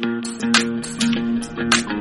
Thank you.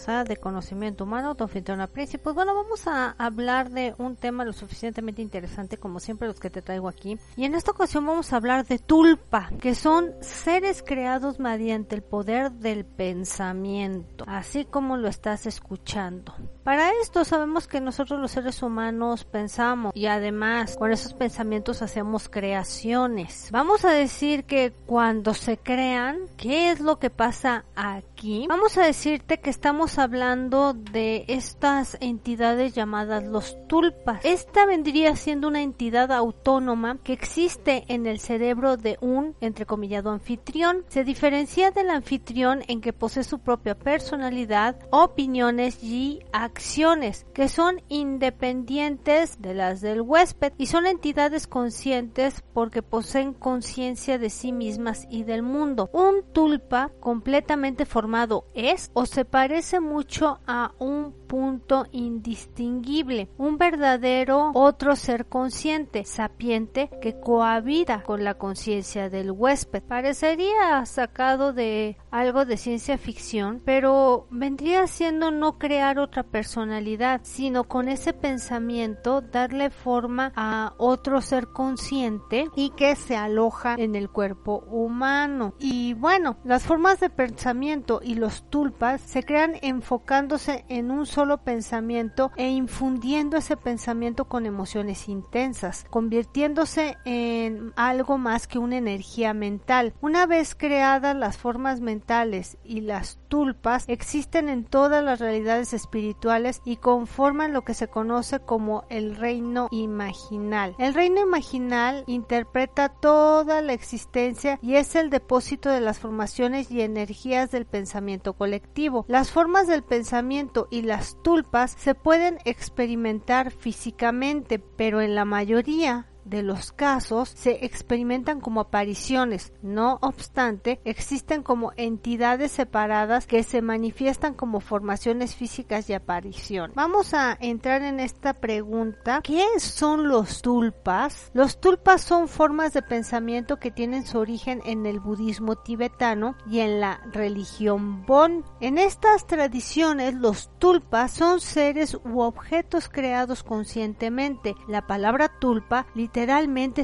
De Conocimiento Humano, tu anfitriona Pues bueno, vamos a hablar de un tema lo suficientemente interesante como siempre los que te traigo aquí. Y en esta ocasión vamos a hablar de tulpa, que son seres creados mediante el poder del pensamiento, así como lo estás escuchando. Para esto sabemos que nosotros los seres humanos pensamos y además con esos pensamientos hacemos creaciones. Vamos a decir que cuando se crean, ¿qué es lo que pasa aquí? Vamos a decirte que estamos hablando de estas entidades llamadas los tulpas. Esta vendría siendo una entidad autónoma que existe en el cerebro de un entrecomillado anfitrión. Se diferencia del anfitrión en que posee su propia personalidad, opiniones y acciones que son independientes de las del huésped y son entidades conscientes porque poseen conciencia de sí mismas y del mundo. Un tulpa completamente formado es o se parece mucho a un punto indistinguible, un verdadero otro ser consciente, sapiente, que cohabita con la conciencia del huésped. Parecería sacado de algo de ciencia ficción, pero vendría siendo no crear otra personalidad, sino con ese pensamiento darle forma a otro ser consciente y que se aloja en el cuerpo humano. Y bueno, las formas de pensamiento y los tulpas se crean enfocándose en un solo pensamiento e infundiendo ese pensamiento con emociones intensas, convirtiéndose en algo más que una energía mental. Una vez creadas las formas mentales y las tulpas existen en todas las realidades espirituales y conforman lo que se conoce como el reino imaginal. El reino imaginal interpreta toda la existencia y es el depósito de las formaciones y energías del pensamiento colectivo. Las formas del pensamiento y las tulpas se pueden experimentar físicamente, pero en la mayoría de los casos se experimentan como apariciones. No obstante, existen como entidades separadas que se manifiestan como formaciones físicas y aparición. Vamos a entrar en esta pregunta. ¿Qué son los tulpas? Los tulpas son formas de pensamiento que tienen su origen en el budismo tibetano y en la religión Bon. En estas tradiciones, los tulpas son seres u objetos creados conscientemente. La palabra tulpa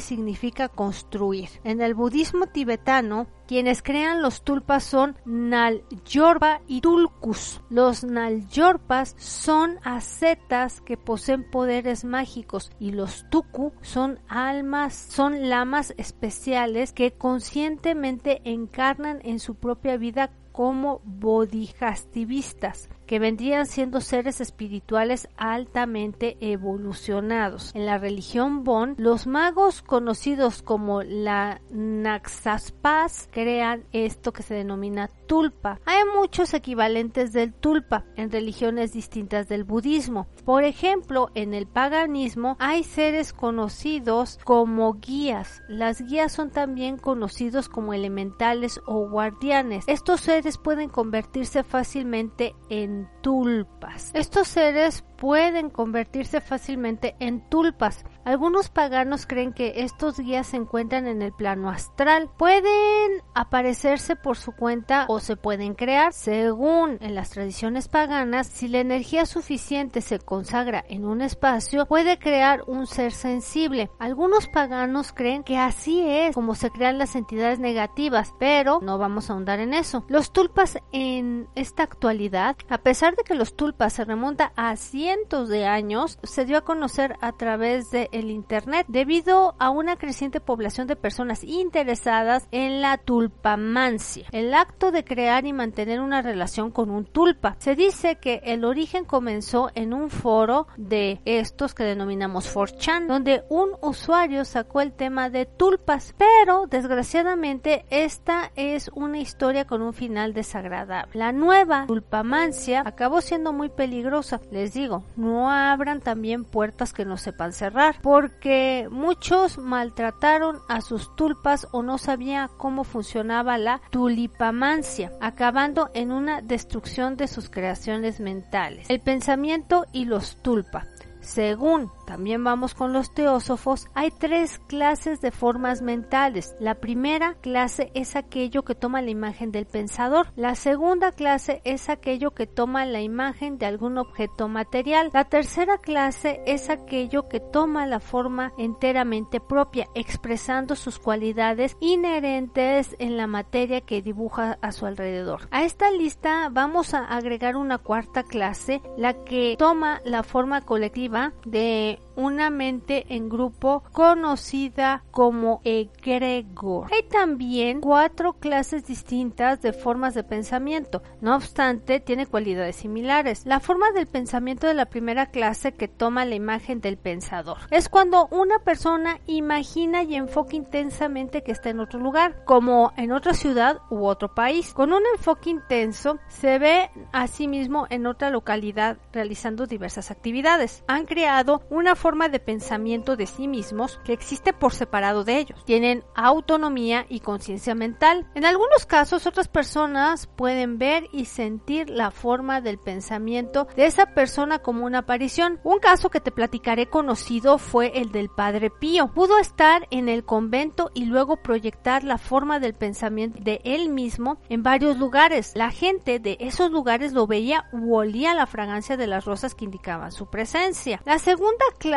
significa construir. En el budismo tibetano, quienes crean los tulpas son Nalyorpa y Tulkus. Los Nalyorpas son ascetas que poseen poderes mágicos y los Tuku son almas, son lamas especiales que conscientemente encarnan en su propia vida como bodhisattvistas que vendrían siendo seres espirituales altamente evolucionados. En la religión Bon, los magos conocidos como la Naxaspas crean esto que se denomina tulpa. Hay muchos equivalentes del tulpa en religiones distintas del budismo. Por ejemplo, en el paganismo hay seres conocidos como guías. Las guías son también conocidos como elementales o guardianes. Estos seres pueden convertirse fácilmente en tulpas. Estos seres pueden convertirse fácilmente en tulpas. Algunos paganos creen que estos guías se encuentran en el plano astral. Pueden aparecerse por su cuenta o se pueden crear. Según en las tradiciones paganas, si la energía suficiente se consagra en un espacio, puede crear un ser sensible. Algunos paganos creen que así es como se crean las entidades negativas, pero no vamos a ahondar en eso. Los tulpas en esta actualidad, a pesar de que los tulpas se remonta a de años, se dio a conocer a través de el Internet debido a una creciente población de personas interesadas en la tulpamancia, el acto de crear y mantener una relación con un tulpa. Se dice que el origen comenzó en un foro de estos que denominamos 4chan, donde un usuario sacó el tema de tulpas, pero desgraciadamente esta es una historia con un final desagradable. La nueva tulpamancia acabó siendo muy peligrosa. Les digo, no abran también puertas que no sepan cerrar porque muchos maltrataron a sus tulpas o no sabían cómo funcionaba la tulipamancia, acabando en una destrucción de sus creaciones mentales. El pensamiento y los tulpas. Según también vamos con los teósofos, hay tres clases de formas mentales. La primera clase es aquello que toma la imagen del pensador. La segunda clase es aquello que toma la imagen de algún objeto material. La tercera clase es aquello que toma la forma enteramente propia, expresando sus cualidades inherentes en la materia que dibuja a su alrededor. A esta lista vamos a agregar una cuarta clase, la que toma la forma colectiva de una mente en grupo conocida como egregor. Hay también cuatro clases distintas de formas de pensamiento, no obstante tiene cualidades similares. La forma del pensamiento de la primera clase que toma la imagen del pensador es cuando una persona imagina y enfoca intensamente que está en otro lugar, como en otra ciudad u otro país. Con un enfoque intenso se ve a sí mismo en otra localidad realizando diversas actividades. Han creado una forma de pensamiento de sí mismos que existe por separado de ellos. Tienen autonomía y conciencia mental. En algunos casos otras personas pueden ver y sentir la forma del pensamiento de esa persona como una aparición. Un caso que te platicaré conocido fue el del padre Pío. Pudo estar en el convento y luego proyectar la forma del pensamiento de él mismo en varios lugares. La gente de esos lugares lo veía u olía la fragancia de las rosas que indicaban su presencia. La segunda clase,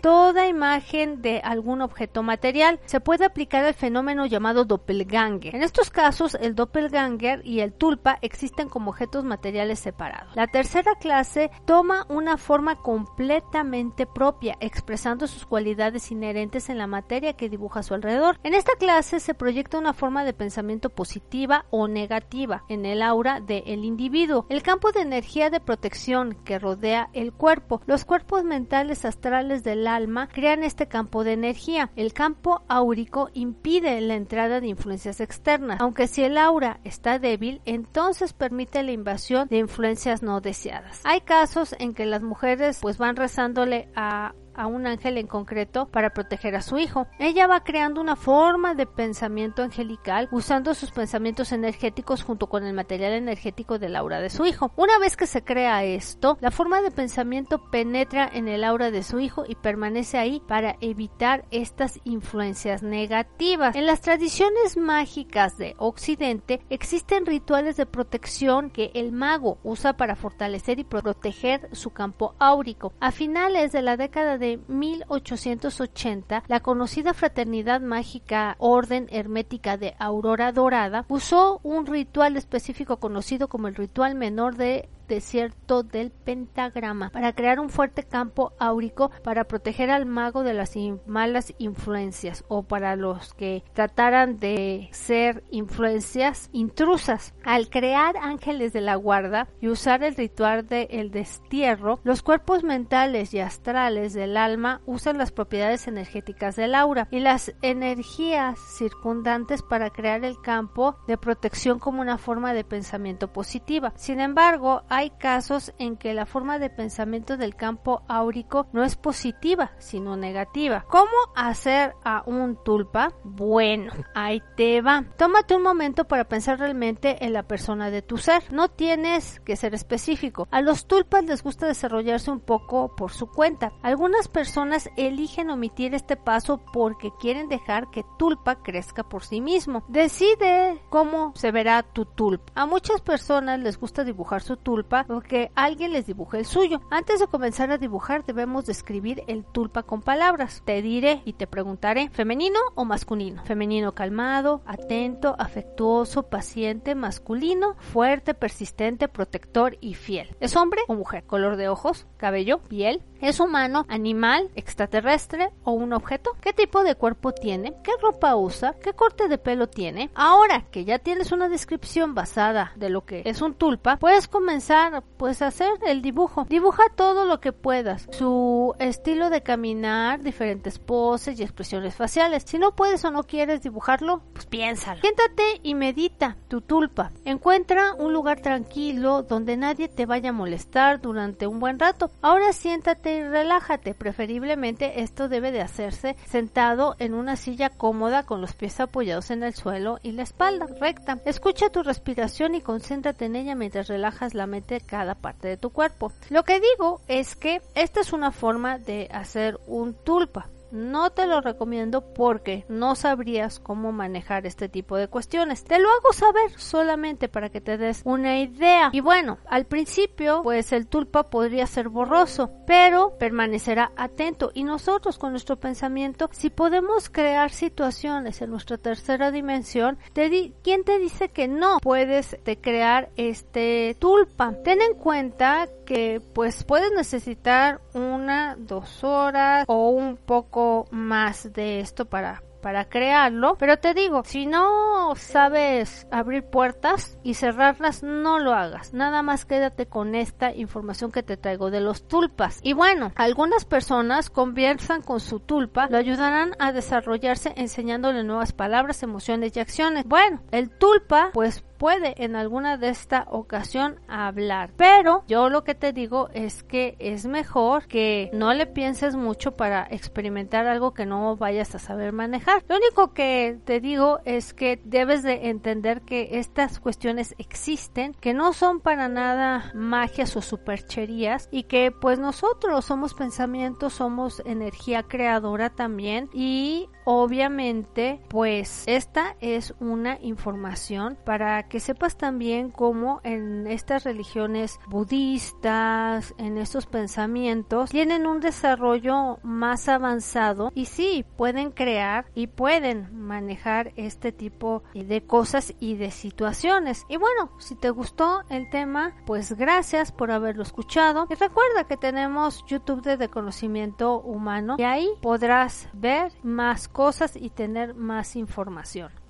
toda imagen de algún objeto material. Se puede aplicar el fenómeno llamado doppelganger. En estos casos, el doppelganger y el tulpa existen como objetos materiales separados. La tercera clase toma una forma completamente propia, expresando sus cualidades inherentes en la materia que dibuja a su alrededor. En esta clase se proyecta una forma de pensamiento positiva o negativa en el aura del individuo. El campo de energía de protección que rodea el cuerpo. Los cuerpos mentales astrales del alma crean este campo de energía. El campo áurico impide la entrada de influencias externas, aunque si el aura está débil, entonces permite la invasión de influencias no deseadas. Hay casos en que las mujeres pues van rezándole a a un ángel en concreto para proteger a su hijo. Ella va creando una forma de pensamiento angelical usando sus pensamientos energéticos junto con el material energético del aura de su hijo. Una vez que se crea esto, la forma de pensamiento penetra en el aura de su hijo y permanece ahí para evitar estas influencias negativas. En las tradiciones mágicas de Occidente existen rituales de protección que el mago usa para fortalecer y proteger su campo áurico. A finales de la década de 1880, la conocida fraternidad mágica Orden Hermética de Aurora Dorada usó un ritual específico conocido como el ritual menor de desierto del pentagrama para crear un fuerte campo áurico para proteger al mago de las malas influencias o para los que trataran de ser influencias intrusas. Al crear ángeles de la guarda y usar el ritual del el destierro, los cuerpos mentales y astrales del alma usan las propiedades energéticas del aura y las energías circundantes para crear el campo de protección como una forma de pensamiento positiva. Sin embargo, hay hay casos en que la forma de pensamiento del campo áurico no es positiva, sino negativa. ¿Cómo hacer a un tulpa? Bueno, ahí te va. Tómate un momento para pensar realmente en la persona de tu ser. No tienes que ser específico. A los tulpas les gusta desarrollarse un poco por su cuenta. Algunas personas eligen omitir este paso porque quieren dejar que tulpa crezca por sí mismo. Decide cómo se verá tu tulpa. A muchas personas les gusta dibujar su tulpa porque alguien les dibuje el suyo. Antes de comenzar a dibujar debemos describir el tulpa con palabras. Te diré y te preguntaré, ¿femenino o masculino? Femenino calmado, atento, afectuoso, paciente, masculino, fuerte, persistente, protector y fiel. ¿Es hombre o mujer? Color de ojos, cabello, piel. ¿Es humano, animal, extraterrestre o un objeto? ¿Qué tipo de cuerpo tiene? ¿Qué ropa usa? ¿Qué corte de pelo tiene? Ahora que ya tienes una descripción basada de lo que es un tulpa, puedes comenzar pues a hacer el dibujo. Dibuja todo lo que puedas. Su estilo de caminar, diferentes poses y expresiones faciales. Si no puedes o no quieres dibujarlo, pues piénsalo. Siéntate y medita tu tulpa. Encuentra un lugar tranquilo donde nadie te vaya a molestar durante un buen rato. Ahora siéntate y relájate. Preferiblemente esto debe de hacerse sentado en una silla cómoda con los pies apoyados en el suelo y la espalda recta. Escucha tu respiración y concéntrate en ella mientras relajas la mente de cada parte de tu cuerpo. Lo que digo es que esta es una forma de hacer un tulpa. No te lo recomiendo porque no sabrías cómo manejar este tipo de cuestiones. Te lo hago saber solamente para que te des una idea. Y bueno, al principio, pues el tulpa podría ser borroso, pero permanecerá atento. Y nosotros con nuestro pensamiento, si podemos crear situaciones en nuestra tercera dimensión, te di ¿quién te dice que no puedes crear este tulpa? Ten en cuenta que pues puedes necesitar una, dos horas o un poco más de esto para para crearlo, pero te digo, si no sabes abrir puertas y cerrarlas, no lo hagas. Nada más quédate con esta información que te traigo de los tulpas. Y bueno, algunas personas conversan con su tulpa, lo ayudarán a desarrollarse enseñándole nuevas palabras, emociones y acciones. Bueno, el tulpa pues puede en alguna de esta ocasión hablar. Pero yo lo que te digo es que es mejor que no le pienses mucho para experimentar algo que no vayas a saber manejar. Lo único que te digo es que debes de entender que estas cuestiones existen, que no son para nada magias o supercherías y que pues nosotros somos pensamientos, somos energía creadora también y obviamente pues esta es una información para que sepas también cómo en estas religiones budistas, en estos pensamientos, tienen un desarrollo más avanzado y sí, pueden crear y pueden manejar este tipo de cosas y de situaciones. Y bueno, si te gustó el tema, pues gracias por haberlo escuchado. Y recuerda que tenemos YouTube de conocimiento humano y ahí podrás ver más cosas y tener más información.